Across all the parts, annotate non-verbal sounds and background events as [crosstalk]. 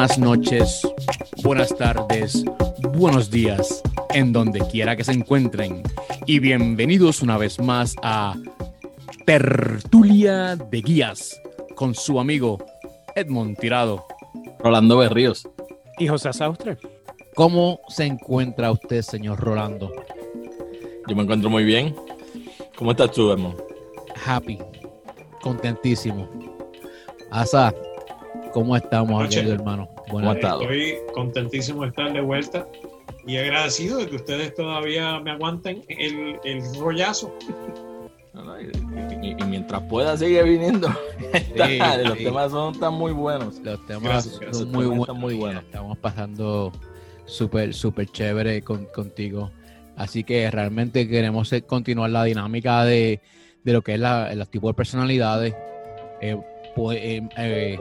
buenas noches, buenas tardes, buenos días, en donde quiera que se encuentren. Y bienvenidos una vez más a Tertulia de Guías con su amigo Edmond Tirado. Rolando Berríos. Y José Saustre. ¿Cómo se encuentra usted, señor Rolando? Yo me encuentro muy bien. ¿Cómo estás tú, Edmond? Happy, contentísimo. Asa, ¿cómo estamos, querido hermano? Buenas Estoy contentísimo de estar de vuelta y agradecido de que ustedes todavía me aguanten el, el rollazo. Y, mientras pueda, sigue viniendo. [laughs] los temas son tan muy buenos. Los temas son muy, buenos, muy buenos. Estamos pasando súper, súper chévere contigo. Así que realmente queremos continuar la dinámica de, de lo que es la, los tipos de personalidades. Eh, pues, eh, eh,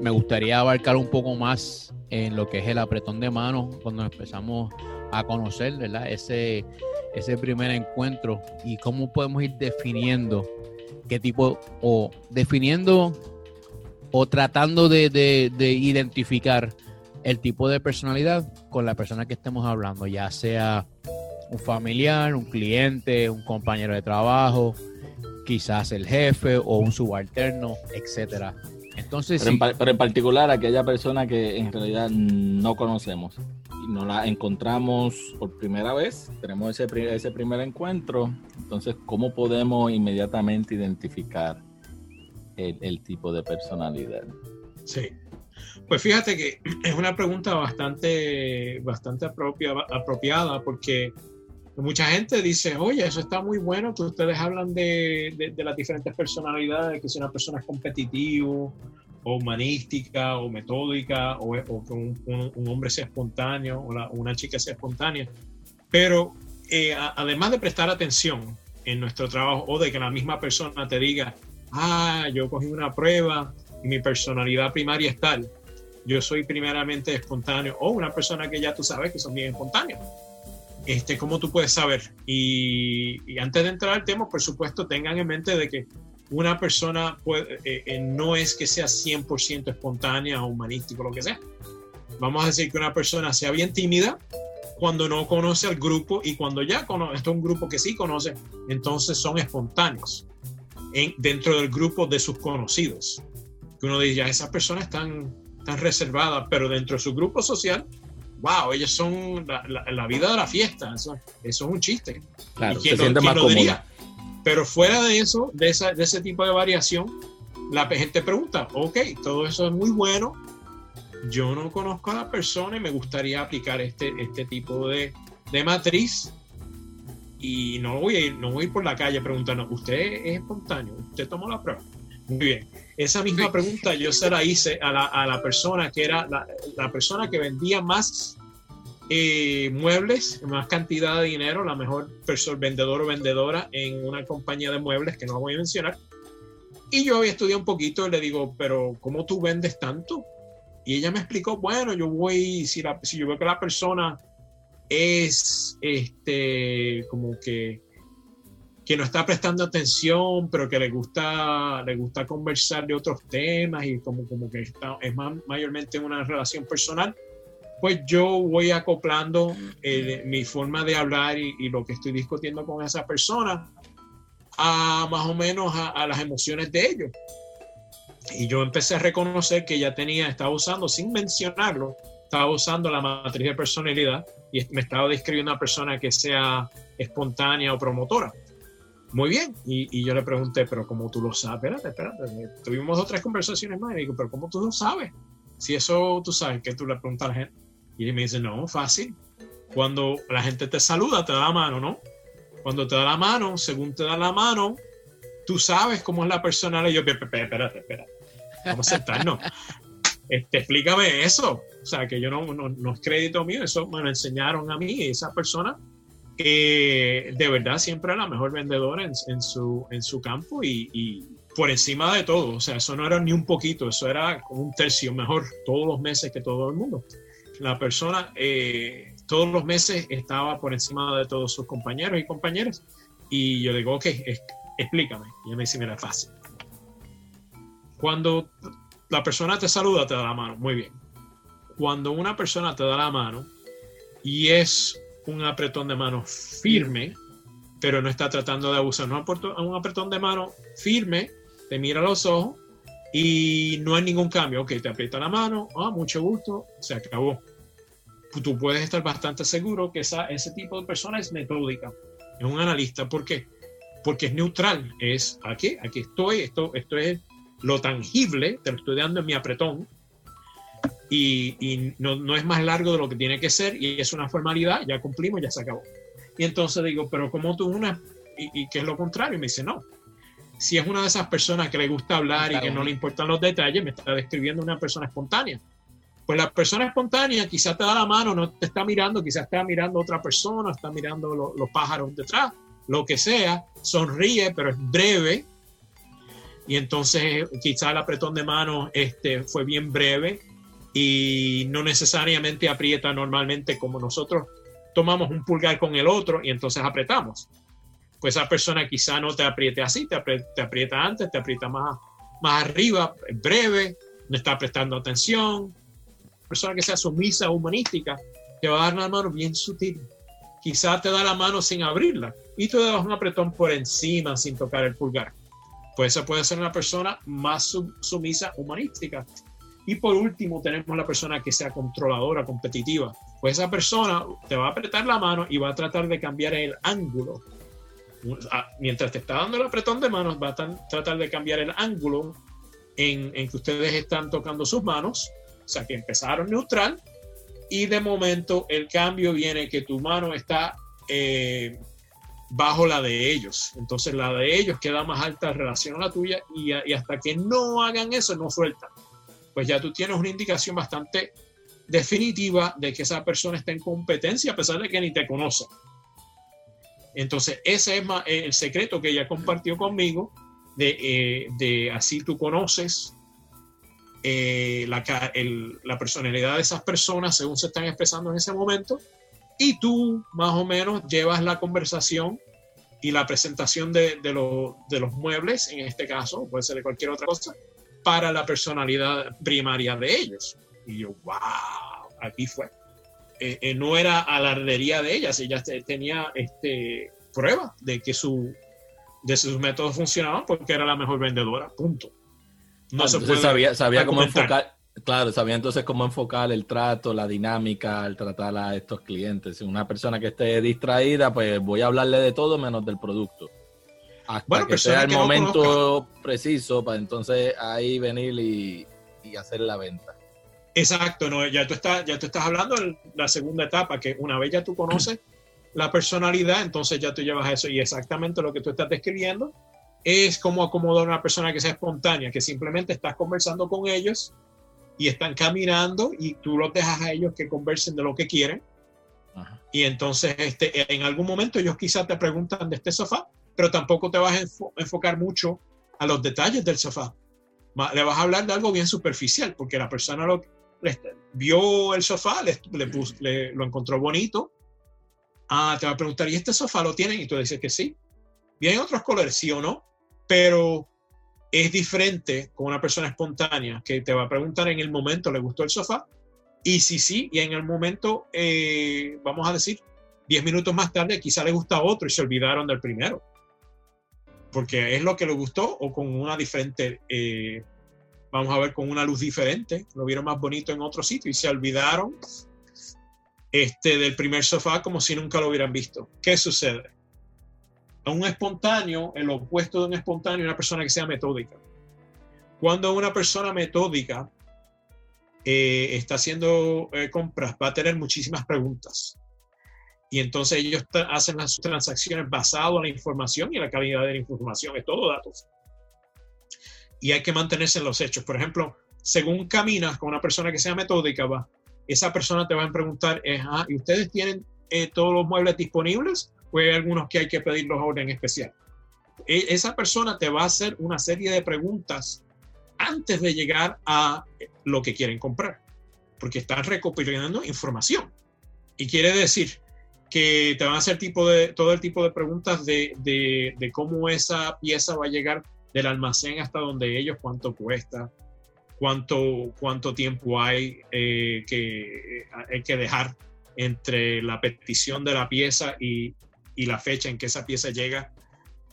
me gustaría abarcar un poco más en lo que es el apretón de manos cuando empezamos a conocer ¿verdad? Ese, ese primer encuentro y cómo podemos ir definiendo qué tipo o definiendo o tratando de, de identificar el tipo de personalidad con la persona que estemos hablando, ya sea un familiar, un cliente, un compañero de trabajo, quizás el jefe o un subalterno, etcétera. Entonces, pero, en, particular aquella persona que en realidad no conocemos y no la encontramos por primera vez, tenemos ese, ese primer encuentro, entonces, ¿cómo podemos inmediatamente identificar el, el tipo de personalidad? Sí, pues fíjate que [clears throat] es una pregunta bastante, bastante apropiada porque mucha gente dice, oye, eso está muy bueno, que ustedes hablan de, las diferentes personalidades, que si una persona es competitivo, o humanística, o metódica, o, que un, hombre sea espontáneo, o, una chica sea espontánea. Pero eh, además de prestar atención en nuestro trabajo, o de que la misma persona te diga, ah, yo cogí una prueba y mi personalidad primaria es tal, yo soy primeramente espontáneo, o una persona que ya tú sabes que son bien espontáneos este, ¿cómo tú puedes saber? Y, antes de entrar al tema, por supuesto, tengan en mente de que una persona eh, eh, no es que sea 100% espontánea o humanístico, lo que sea. Vamos a decir que una persona sea bien tímida cuando no conoce al grupo y cuando ya conoce, esto es un grupo que sí conoce, entonces son espontáneos en, dentro del grupo de sus conocidos. Que uno dice, ya esas personas están, están reservadas, pero dentro de su grupo social wow, ellos son la, vida de la fiesta, eso, es un chiste. Claro, se siente más cómoda. Pero fuera de eso, de, ese tipo de variación, la gente pregunta, ok, todo eso es muy bueno, yo no conozco a la persona y me gustaría aplicar este, este tipo de, matriz y no voy, a ir, no voy a ir por la calle preguntando, ¿usted es espontáneo? ¿Usted tomó la prueba? Muy bien. Esa misma pregunta yo se la hice a la, a la persona que era la, la, persona que vendía más eh, muebles, más cantidad de dinero, la mejor persona, vendedor o vendedora en una compañía de muebles que no voy a mencionar. Y yo había estudiado un poquito y le digo, pero ¿cómo tú vendes tanto? Y ella me explicó, bueno, yo voy, si, la, si yo veo que la persona es este, como que que no está prestando atención, pero que le gusta, le gusta conversar de otros temas y como, como que está, es más, mayormente una relación personal, pues yo voy acoplando eh, mi forma de hablar y, lo que estoy discutiendo con esa persona a más o menos a, las emociones de ellos. Y yo empecé a reconocer que ya tenía, estaba usando, sin mencionarlo, estaba usando la matriz de personalidad y me estaba describiendo una persona que sea espontánea o promotora. Muy bien. Y, yo le pregunté, pero ¿cómo tú lo sabes? Espérate, espérate. Tuvimos otras conversaciones más y digo, pero ¿cómo tú lo sabes? Si eso tú sabes que tú le preguntas a la gente. Y me dice, no, fácil. Cuando la gente te saluda, te da la mano, ¿no? Cuando te da la mano, según te da la mano, tú sabes cómo es la persona. Y yo, espérate, espérate. Vamos a sentarnos. Este, explícame eso. O sea, que yo no, no, no es crédito mío, eso me lo enseñaron a mí, esa persona eh, de verdad siempre la mejor vendedora en, su, en su campo y, por encima de todo, o sea, eso no era ni un poquito, eso era un tercio mejor todos los meses que todo el mundo. La persona eh, todos los meses estaba por encima de todos sus compañeros y compañeras y yo digo, ok, explícame. Y ella me dice, mira, fácil. Cuando la persona te saluda, te da la mano, muy bien. cuando una persona te da la mano y es un apretón de mano firme, pero no está tratando de abusar, no un apretón de mano firme, te mira los ojos y no hay ningún cambio. Ok, te aprieta la mano, ah, mucho gusto, se acabó. Tú puedes estar bastante seguro que esa, ese tipo de persona es metódica, es un analista. ¿Por? Porque es neutral, es aquí, aquí estoy, esto, esto es lo tangible, te lo estoy dando en mi apretón, y, no, no, es más largo de lo que tiene que ser y es una formalidad, ya cumplimos, ya se acabó. Y entonces digo, pero ¿cómo tú una? Y, y que es lo contrario, y me dice, no. Si es una de esas personas que le gusta hablar y que no le importan los detalles, me está describiendo una persona espontánea. Pues la persona espontánea quizás te da la mano, no te está mirando, quizás está mirando a otra persona, está mirando los pájaros detrás, lo que sea, sonríe, pero es breve. Y entonces quizás el apretón de mano este, fue bien breve y no necesariamente aprieta normalmente como nosotros tomamos un pulgar con el otro y entonces apretamos. Pues esa persona quizá no te apriete así, te aprieta, antes, te aprieta más, más arriba, breve, no está prestando atención. Persona que sea sumisa, humanística, te va a dar una mano bien sutil. Quizá te da la mano sin abrirla y tú das un apretón por encima sin tocar el pulgar. Pues esa puede ser una persona más sumisa, humanística. Y por último, tenemos la persona que sea controladora, competitiva. Pues esa persona te va a apretar la mano y va a tratar de cambiar el ángulo. Mientras te está dando el apretón de manos, va a tratar de cambiar el ángulo en, que ustedes están tocando sus manos. O sea, que empezaron neutral y de momento el cambio viene que tu mano está eh, bajo la de ellos. Entonces la de ellos queda más alta en relación a la tuya y, y hasta que no hagan eso, no sueltan pues ya tú tienes una indicación bastante definitiva de que esa persona está en competencia a pesar de que ni te conoce. Entonces, ese es el secreto que ella compartió conmigo, de, eh, así tú conoces eh, la, la, personalidad de esas personas según se están expresando en ese momento, y tú más o menos llevas la conversación y la presentación de, de los muebles, en este caso, puede ser de cualquier otra cosa, para la personalidad primaria de ellos. Y yo, wow, aquí fue. Eh, eh, no era alardería de ellas, ella tenía este, prueba de que su, de sus métodos funcionaban porque era la mejor vendedora, punto. No se sabía, sabía cómo enfocar, claro, sabía entonces cómo enfocar el trato, la dinámica, el tratar a estos clientes. Si una persona que esté distraída, pues voy a hablarle de todo menos del producto hasta bueno, que sea el momento preciso para entonces ahí venir y, hacer la venta. Exacto, no, ya tú estás, ya tú estás hablando de la segunda etapa, que una vez ya tú conoces la personalidad, entonces ya tú llevas eso y exactamente lo que tú estás describiendo es como acomodar a una persona que sea espontánea, que simplemente estás conversando con ellos y están caminando y tú los dejas a ellos que conversen de lo que quieren. Y entonces este, en algún momento ellos quizás te preguntan de este sofá pero tampoco te vas a enfocar mucho a los detalles del sofá. Le vas a hablar de algo bien superficial, porque la persona lo, vio el sofá, le, lo encontró bonito. Ah, te va a preguntar, ¿y este sofá lo tienen? Y tú dices que sí. Vienen otros colores, sí o no, pero es diferente con una persona espontánea que te va a preguntar en el momento, ¿le gustó el sofá? Y si sí, y en el momento, eh, vamos a decir, 10 minutos más tarde, quizá le gusta otro y se olvidaron del primero porque es lo que le gustó o con una diferente, eh, vamos a ver, con una luz diferente, lo vieron más bonito en otro sitio y se olvidaron este, del primer sofá como si nunca lo hubieran visto. ¿Qué sucede? A un espontáneo, el opuesto de un espontáneo, una persona que sea metódica. Cuando una persona metódica eh, está haciendo eh, compras, va a tener muchísimas preguntas y entonces ellos hacen las transacciones basado en la información y la calidad de la información, es todo datos. Y hay que mantenerse en los hechos. Por ejemplo, según caminas con una persona que sea metódica, va, esa persona te va a preguntar, ah, ¿y ustedes tienen eh, todos los muebles disponibles o hay algunos que hay que pedirlos a orden especial? E, esa persona te va a hacer una serie de preguntas antes de llegar a lo que quieren comprar, porque están recopilando información. Y quiere decir, que te van a hacer tipo de, todo el tipo de preguntas de, de, cómo esa pieza va a llegar del almacén hasta donde ellos, cuánto cuesta, cuánto, cuánto tiempo hay, eh, que, hay que dejar entre la petición de la pieza y, la fecha en que esa pieza llega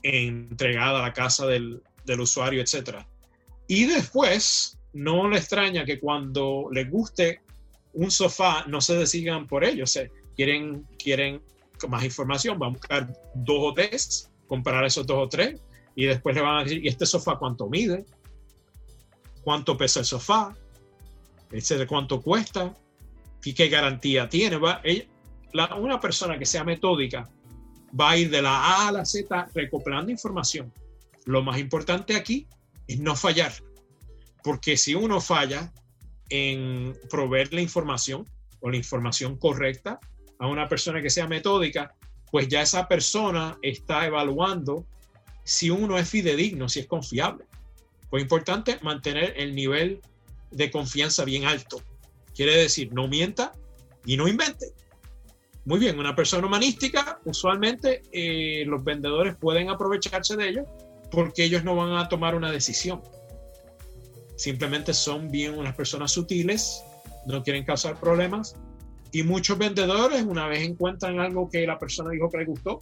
entregada a la casa del, del usuario, etc. Y después, no le extraña que cuando les guste un sofá, no se decidan por ello. Quieren, quieren más información, van a buscar dos o tres, comparar esos dos o tres, y después le van a decir, ¿y este sofá cuánto mide? ¿Cuánto pesa el sofá? de ¿Cuánto cuesta? ¿Y qué garantía tiene? Va, la, una persona que sea metódica va a ir de la A a la Z recopilando información. Lo más importante aquí es no fallar, porque si uno falla en proveer la información o la información correcta a una persona que sea metódica, pues ya esa persona está evaluando si uno es fidedigno, si es confiable. Pues importante mantener el nivel de confianza bien alto. Quiere decir, no mienta y no invente. Muy bien, una persona humanística, usualmente eh, los vendedores pueden aprovecharse de ello porque ellos no van a tomar una decisión. Simplemente son bien unas personas sutiles, no quieren causar problemas. Y muchos vendedores, una vez encuentran algo que la persona dijo que le gustó,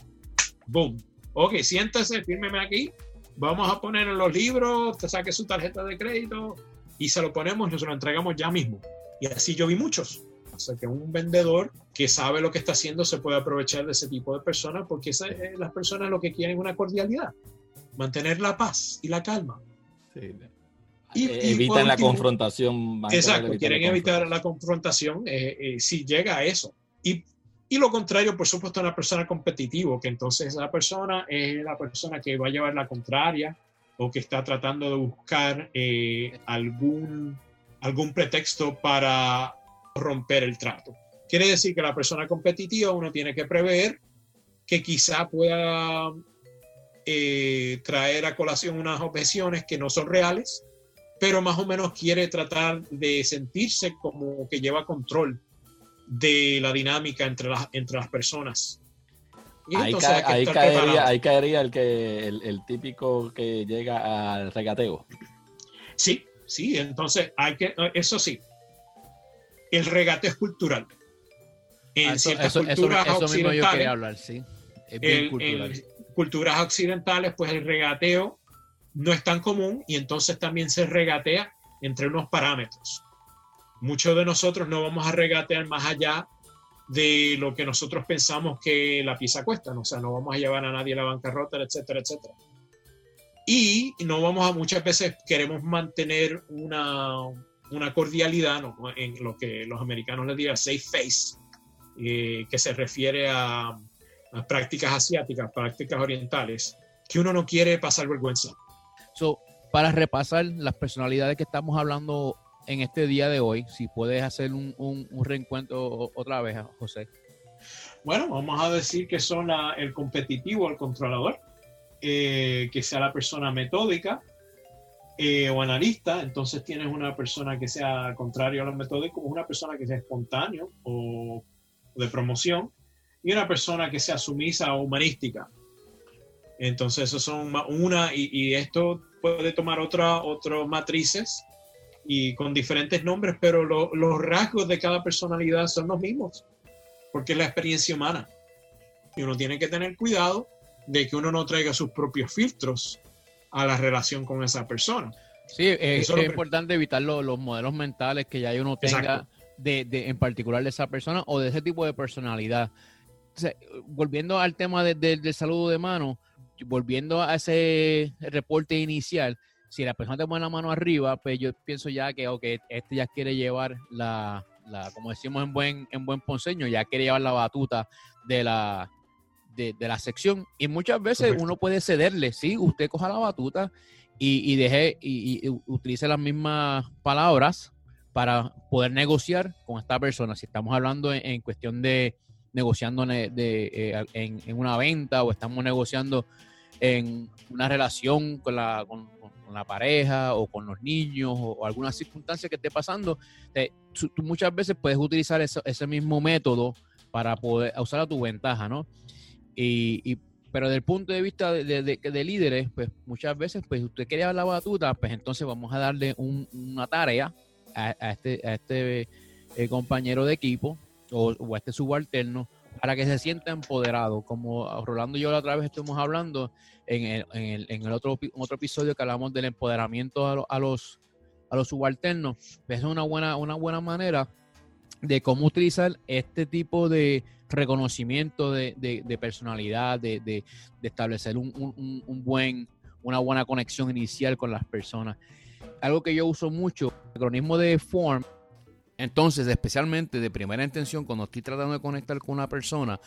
boom, ok, siéntese, fírmeme aquí, vamos a poner en los libros, te saque su tarjeta de crédito y se lo ponemos, nos lo entregamos ya mismo. Y así yo vi muchos. O sea que un vendedor que sabe lo que está haciendo se puede aprovechar de ese tipo de personas porque las personas lo que quieren es una cordialidad, mantener la paz y la calma. Y, eh, evitan la confrontación. Exacto, quieren evitar la confrontación eh, eh, si llega a eso. Y y lo contrario, por supuesto, una persona competitiva, que entonces esa persona es la persona que va a llevar la contraria o que está tratando de buscar eh, algún, algún pretexto para romper el trato. Quiere decir que la persona competitiva uno tiene que prever que quizá pueda eh, traer a colación unas objeciones que no son reales, pero más o menos quiere tratar de sentirse como que lleva control de la dinámica entre las, entre las personas. ahí, caería, el, que, el, típico que llega al regateo. Sí, sí, entonces hay que, eso sí, el regateo es cultural. En ah, ciertas culturas occidentales, hablar, sí. culturas occidentales, pues el regateo no es tan común y entonces también se regatea entre unos parámetros muchos de nosotros no vamos a regatear más allá de lo que nosotros pensamos que la pieza cuesta, ¿no? o sea, no vamos a llevar a nadie a la bancarrota, etcétera, etcétera. Y no vamos a, muchas veces queremos mantener una, una cordialidad, ¿no? en lo que los americanos les digan safe face, eh, que se refiere a, prácticas asiáticas, prácticas orientales, que uno no quiere pasar vergüenza. Para repasar las personalidades que estamos hablando en este día de hoy, si puedes hacer un, un, reencuentro otra vez, José. Bueno, vamos a decir que son el competitivo, el controlador, eh, que sea la persona metódica eh, o analista, entonces tienes una persona que sea contrario a lo metódico, una persona que sea espontáneo o de promoción, y una persona que sea sumisa o humanística. Entonces, eso son una, y esto puede tomar otra, otras matrices y con diferentes nombres, pero los rasgos de cada personalidad son los mismos, porque es la experiencia humana. Y uno tiene que tener cuidado de que uno no traiga sus propios filtros a la relación con esa persona. Sí, es, importante evitar los modelos mentales que ya uno tenga de, de, en particular de esa persona o de ese tipo de personalidad. volviendo al tema del saludo de mano, volviendo a ese reporte inicial, si la persona te pone la mano arriba, pues yo pienso ya que, ok, este ya quiere llevar la, la como decimos en buen, en buen ponceño, ya quiere llevar la batuta de la, de, la sección. Y muchas veces uno puede cederle, sí, usted coja la batuta y, deje y, utilice las mismas palabras para poder negociar con esta persona. Si estamos hablando en, cuestión de negociando de, eh, en, una venta o estamos negociando en una relación con la, con, la pareja o con los niños o, alguna circunstancia que esté pasando, tú muchas veces puedes utilizar ese mismo método para poder usar a tu ventaja, ¿no? Y, pero desde el punto de vista de, líderes, pues muchas veces, pues usted quería la batuta, pues entonces vamos a darle una tarea a, este, a este eh, compañero de equipo o, a este subalterno para que se sienta empoderado. Como Rolando y yo la otra vez estuvimos hablando en el, otro, episodio que hablamos del empoderamiento a, los, subalternos, pues es una buena, manera de cómo utilizar este tipo de reconocimiento de, personalidad, de, establecer una buena conexión inicial con las personas. Algo que yo uso mucho, el acronismo de FORM. Entonces, especialmente de primera intención, cuando estoy tratando de conectar con una persona,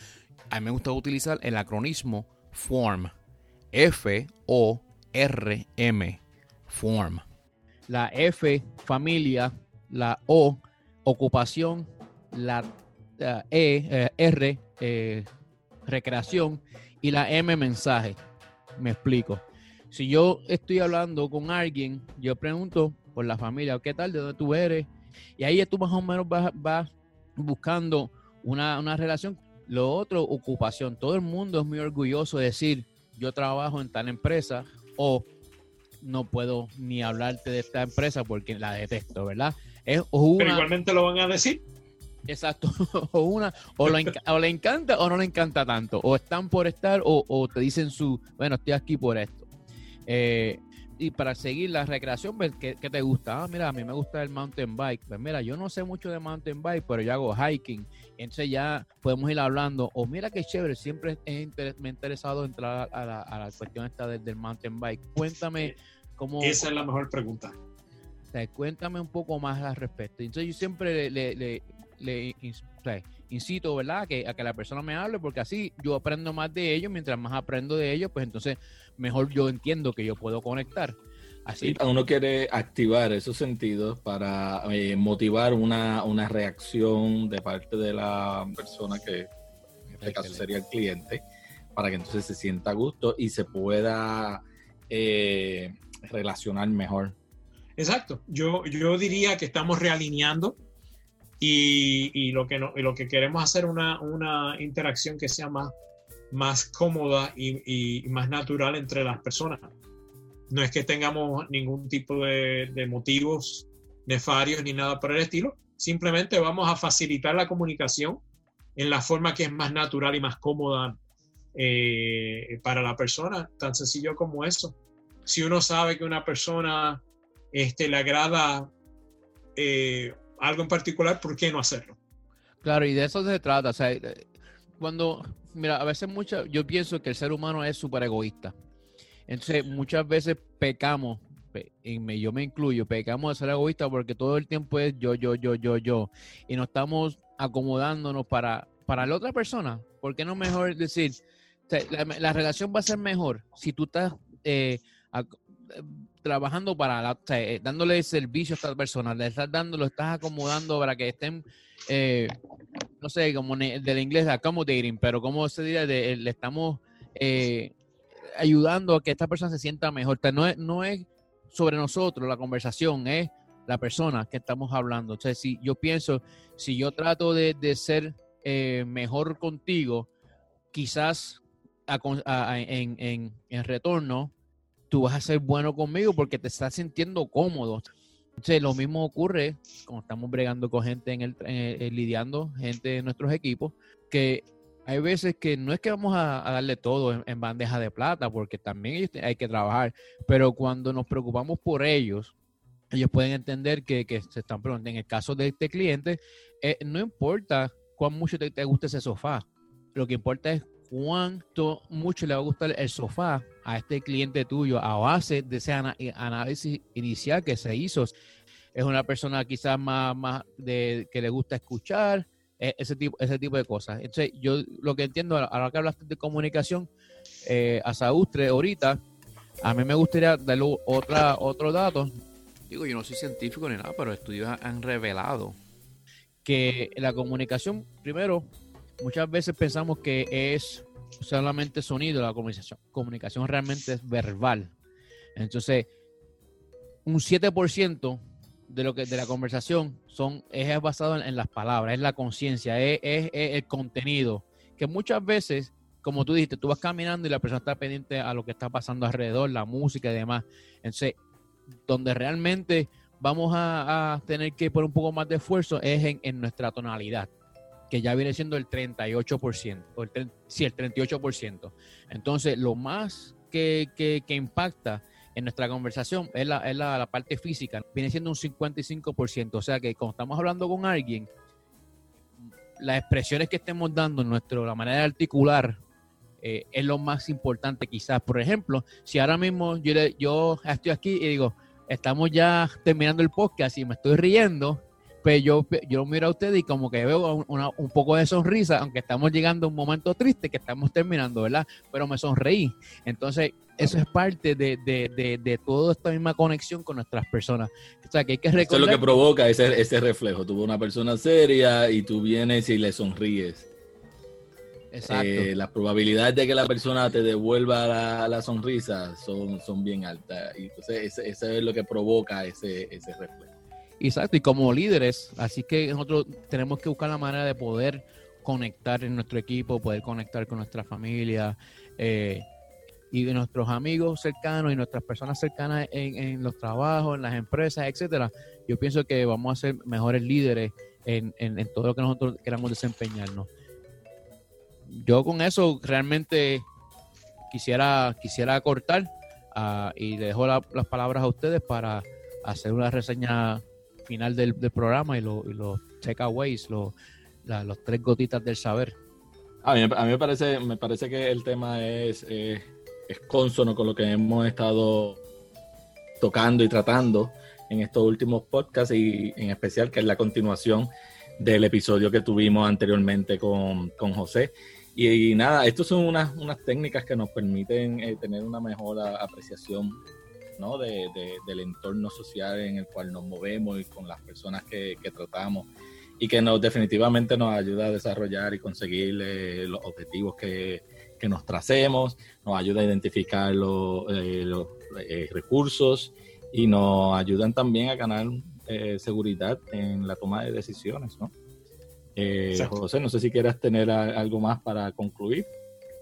a mí me gusta utilizar el acronismo FORM. F-O-R-M. FORM. La F, familia. La O, ocupación. La e, eh, R, eh, recreación, y la M, mensaje. Me explico. Si yo estoy hablando con alguien, yo pregunto por la familia, ¿qué tal? ¿De dónde tú eres? Y ahí tú más o menos vas, buscando una, una, relación. Lo otro, ocupación. Todo el mundo es muy orgulloso de decir, yo trabajo en tal empresa o no puedo ni hablarte de esta empresa porque la detesto, ¿verdad? Es Pero igualmente lo van a decir. Exacto. [laughs] o una, o, le encanta o no le encanta tanto. O están por estar o, te dicen su, bueno, estoy aquí por esto. Eh, y para seguir la recreación, pues, ¿qué, te gusta? Ah, mira, a mí me gusta el mountain bike. Pues mira, yo no sé mucho de mountain bike, pero yo hago hiking. Entonces ya podemos ir hablando. O mira qué chévere, siempre me he interesado entrar a la, cuestión esta del, mountain bike. Cuéntame cómo... Esa es la mejor pregunta. cuéntame un poco más al respecto. Entonces yo siempre le, le incito, ¿verdad? Que, a que la persona me hable, porque así yo aprendo más de ellos, mientras más aprendo de ellos, pues entonces mejor yo entiendo que yo puedo conectar. Así. uno quiere activar esos sentidos para eh, motivar una, reacción de parte de la persona que en este caso sería el cliente, para que entonces se sienta a gusto y se pueda eh, relacionar mejor. Exacto. Yo, yo diría que estamos realineando y, lo, que no, lo que queremos hacer una, una interacción que sea más, más cómoda y, más natural entre las personas. No es que tengamos ningún tipo de, de motivos nefarios ni nada por el estilo, simplemente vamos a facilitar la comunicación en la forma que es más natural y más cómoda eh, para la persona, tan sencillo como eso. Si uno sabe que una persona este, le agrada eh, algo en particular, ¿por qué no hacerlo? Claro, y de eso se trata. O sea, eh, cuando, mira, a veces mucho, yo pienso que el ser humano es súper egoísta. Entonces, muchas veces pecamos, y yo me incluyo, pecamos de ser egoísta porque todo el tiempo es yo, yo, yo, yo, yo. Y no estamos acomodándonos para, para la otra persona. ¿Por qué no mejor decir, la, relación va a ser mejor si tú estás eh, trabajando para, eh, dándole servicio a esta persona, le estás dando, lo estás acomodando para que estén, eh, no sé, como del inglés accommodating, pero como se diría, le estamos eh, ayudando a que esta persona se sienta mejor. no, es, no es sobre nosotros la conversación, es la persona que estamos hablando. O sea, si yo pienso, si yo trato de, ser mejor contigo, quizás en, en retorno tú vas a ser bueno conmigo porque te estás sintiendo cómodo. Entonces, lo mismo ocurre cuando estamos bregando con gente en el, lidiando, gente en nuestros equipos, que hay veces que no es que vamos a, darle todo en, bandeja de plata, porque también hay que trabajar, pero cuando nos preocupamos por ellos, ellos pueden entender que, se están preguntando. En el caso de este cliente, eh, no importa cuán mucho te, te guste ese sofá, lo que importa es cuánto mucho le va a gustar el sofá a este cliente tuyo a base de ese análisis inicial que se hizo. Es una persona quizás más, más de, que le gusta escuchar, e, ese tipo, ese tipo de cosas. Entonces, yo lo que entiendo, ahora que hablaste de comunicación, eh, a Saustre ahorita, a mí me gustaría darle otra, otro dato. Digo, yo no soy científico ni nada, pero estudios han revelado que la comunicación, primero, muchas veces pensamos que es solamente sonido, la comunicación, comunicación realmente es verbal. Entonces, un 7% de lo que de la conversación son es basado en, las palabras, es la conciencia, es, el contenido, que muchas veces como tú dijiste, tú vas caminando y la persona está pendiente a lo que está pasando alrededor, la música y demás. Entonces, donde realmente vamos a, tener que poner un poco más de esfuerzo es en, nuestra tonalidad, que ya viene siendo el 38%, o el, sí, el 38%. Entonces, lo más que, que, impacta en nuestra conversación es, la, es la, parte física, viene siendo un 55%. O sea que cuando estamos hablando con alguien, las expresiones que estemos dando, nuestro, la manera de articular, eh, es lo más importante quizás. Por ejemplo, si ahora mismo yo, yo estoy aquí y digo, estamos ya terminando el podcast y me estoy riendo, pues yo, yo miro a usted y como que veo un poco de sonrisa, aunque estamos llegando a un momento triste que estamos terminando, ¿verdad? Pero me sonreí. Entonces, eso es parte de, de, de, toda esta misma conexión con nuestras personas. O sea, que hay que recordar... Eso es lo que provoca ese, ese reflejo. Tuvo una persona seria y tú vienes y le sonríes. Exacto. Eh, las probabilidades de que la persona te devuelva la, sonrisa son, son bien altas. Y entonces, eso es lo que provoca ese, ese reflejo. Exacto, y como líderes, así que nosotros tenemos que buscar la manera de poder conectar en nuestro equipo, poder conectar con nuestra familia eh, y nuestros amigos cercanos y nuestras personas cercanas en, los trabajos, en las empresas, etcétera. Yo pienso que vamos a ser mejores líderes en, en, todo lo que nosotros queramos desempeñarnos. Yo con eso realmente quisiera, quisiera cortar uh, y le dejo las palabras a ustedes para hacer una reseña final del, programa y, lo, y los takeaways, los, los tres gotitas del saber. A mí, a mí, me, parece, me parece que el tema es, es consono con lo que hemos estado tocando y tratando en estos últimos podcasts y en especial que es la continuación del episodio que tuvimos anteriormente con, con José. Y, nada, estas son unas, unas técnicas que nos permiten eh, tener una mejor apreciación ¿no? De, del entorno social en el cual nos movemos y con las personas que, tratamos y que nos definitivamente nos ayuda a desarrollar y conseguir eh, los objetivos que, nos tracemos, nos ayuda a identificar los, eh, eh, recursos y nos ayudan también a ganar seguridad en la toma de decisiones. ¿no? José, no sé si quieras tener algo más para concluir.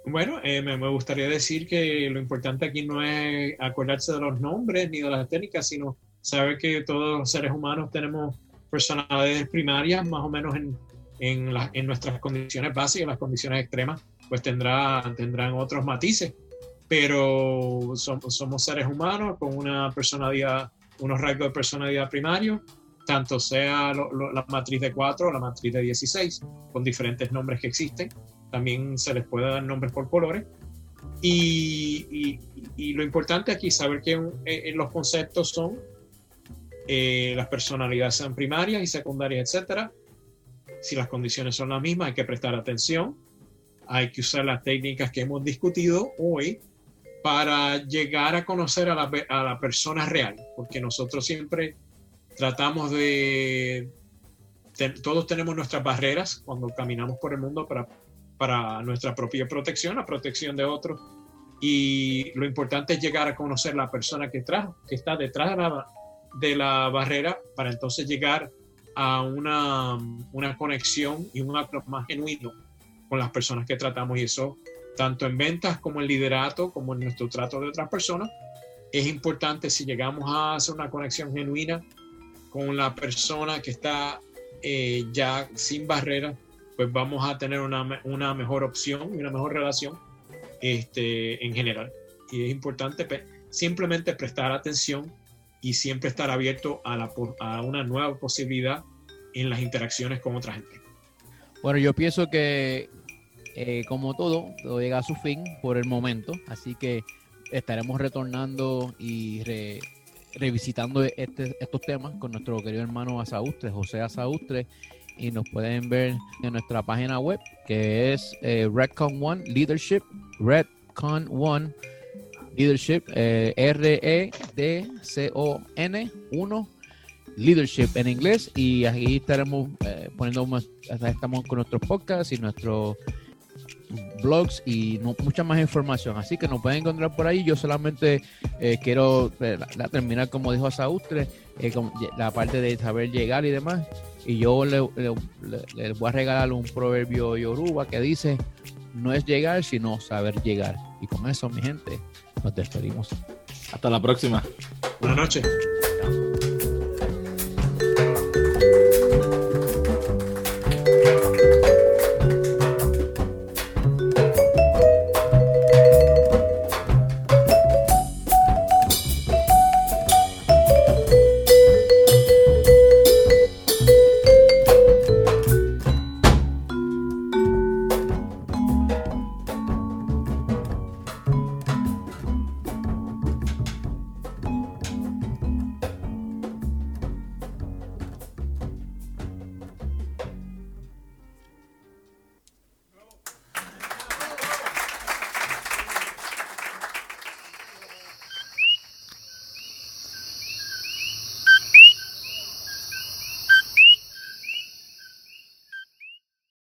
Bueno, eh, me, gustaría decir que lo importante aquí no es acordarse de los nombres ni de las técnicas, sino saber que todos los seres humanos tenemos personalidades primarias, más o menos en, en, nuestras condiciones básicas, las condiciones extremas, pues tendrá, tendrán otros matices, pero somos, somos seres humanos con una personalidad, unos rasgos de personalidad primario, tanto sea la matriz de 4 o la matriz de 16, con diferentes nombres que existen también se les puede dar nombres por colores. Y, lo importante aquí es saber que en, en los conceptos son eh, las personalidades sean primarias y secundarias, etcétera. Si las condiciones son las mismas, hay que prestar atención. Hay que usar las técnicas que hemos discutido hoy para llegar a conocer a la, a la persona real, porque nosotros siempre tratamos de, todos tenemos nuestras barreras cuando caminamos por el mundo para para nuestra propia protección, la protección de otros. Y lo importante es llegar a conocer la persona que, está detrás de la, de la barrera para entonces llegar a una, una conexión y un acto más genuino con las personas que tratamos. Y eso, tanto en ventas como en liderato, como en nuestro trato de otras personas, es importante si llegamos a hacer una conexión genuina con la persona que está eh, ya sin barreras pues vamos a tener una, una mejor opción y una mejor relación este, en general. Y es importante simplemente prestar atención y siempre estar abierto a, la, a una nueva posibilidad en las interacciones con otra gente. Bueno, yo pienso que eh, como todo, todo llega a su fin por el momento, así que estaremos retornando y revisitando este, estos temas con nuestro querido hermano Asaustre, José Asaustre, y nos pueden ver en nuestra página web que es eh, Redcon One Leadership, Redcon One Leadership, eh, R-E-D-C-O-N 1 Leadership en inglés y ahí estaremos eh, poniendo más, estamos con nuestros podcasts y nuestros blogs y mucha más información. Así que nos pueden encontrar por ahí. Yo solamente eh, quiero terminar, como dijo La parte de saber llegar y demás y yo le, voy a regalar un proverbio yoruba que dice, no es llegar, sino saber llegar. Y con eso, mi gente, nos despedimos. Hasta la próxima. Buenas noches.